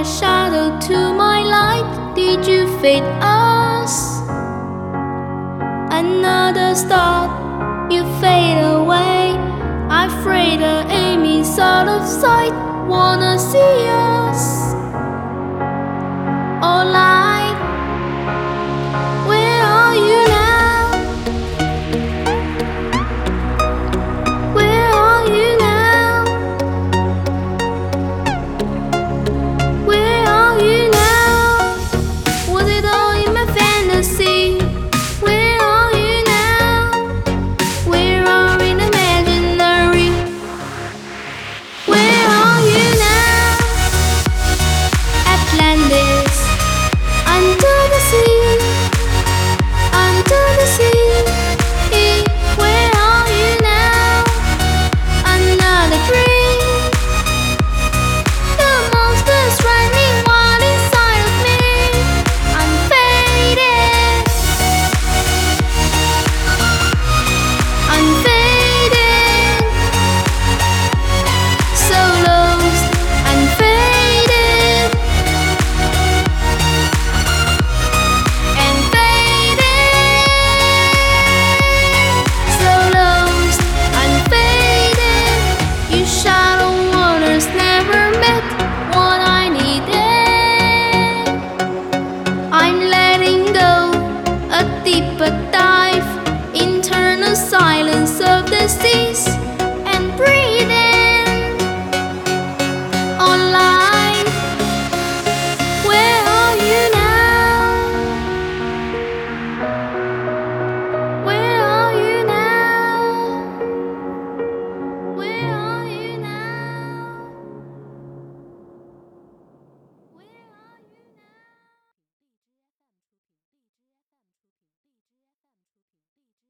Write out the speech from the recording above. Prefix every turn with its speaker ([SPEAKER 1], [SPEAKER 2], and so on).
[SPEAKER 1] a shadow to my light. Did you fade us? Another star, you fade away. I'm Afraid of Amy's out of sight. Wanna see you?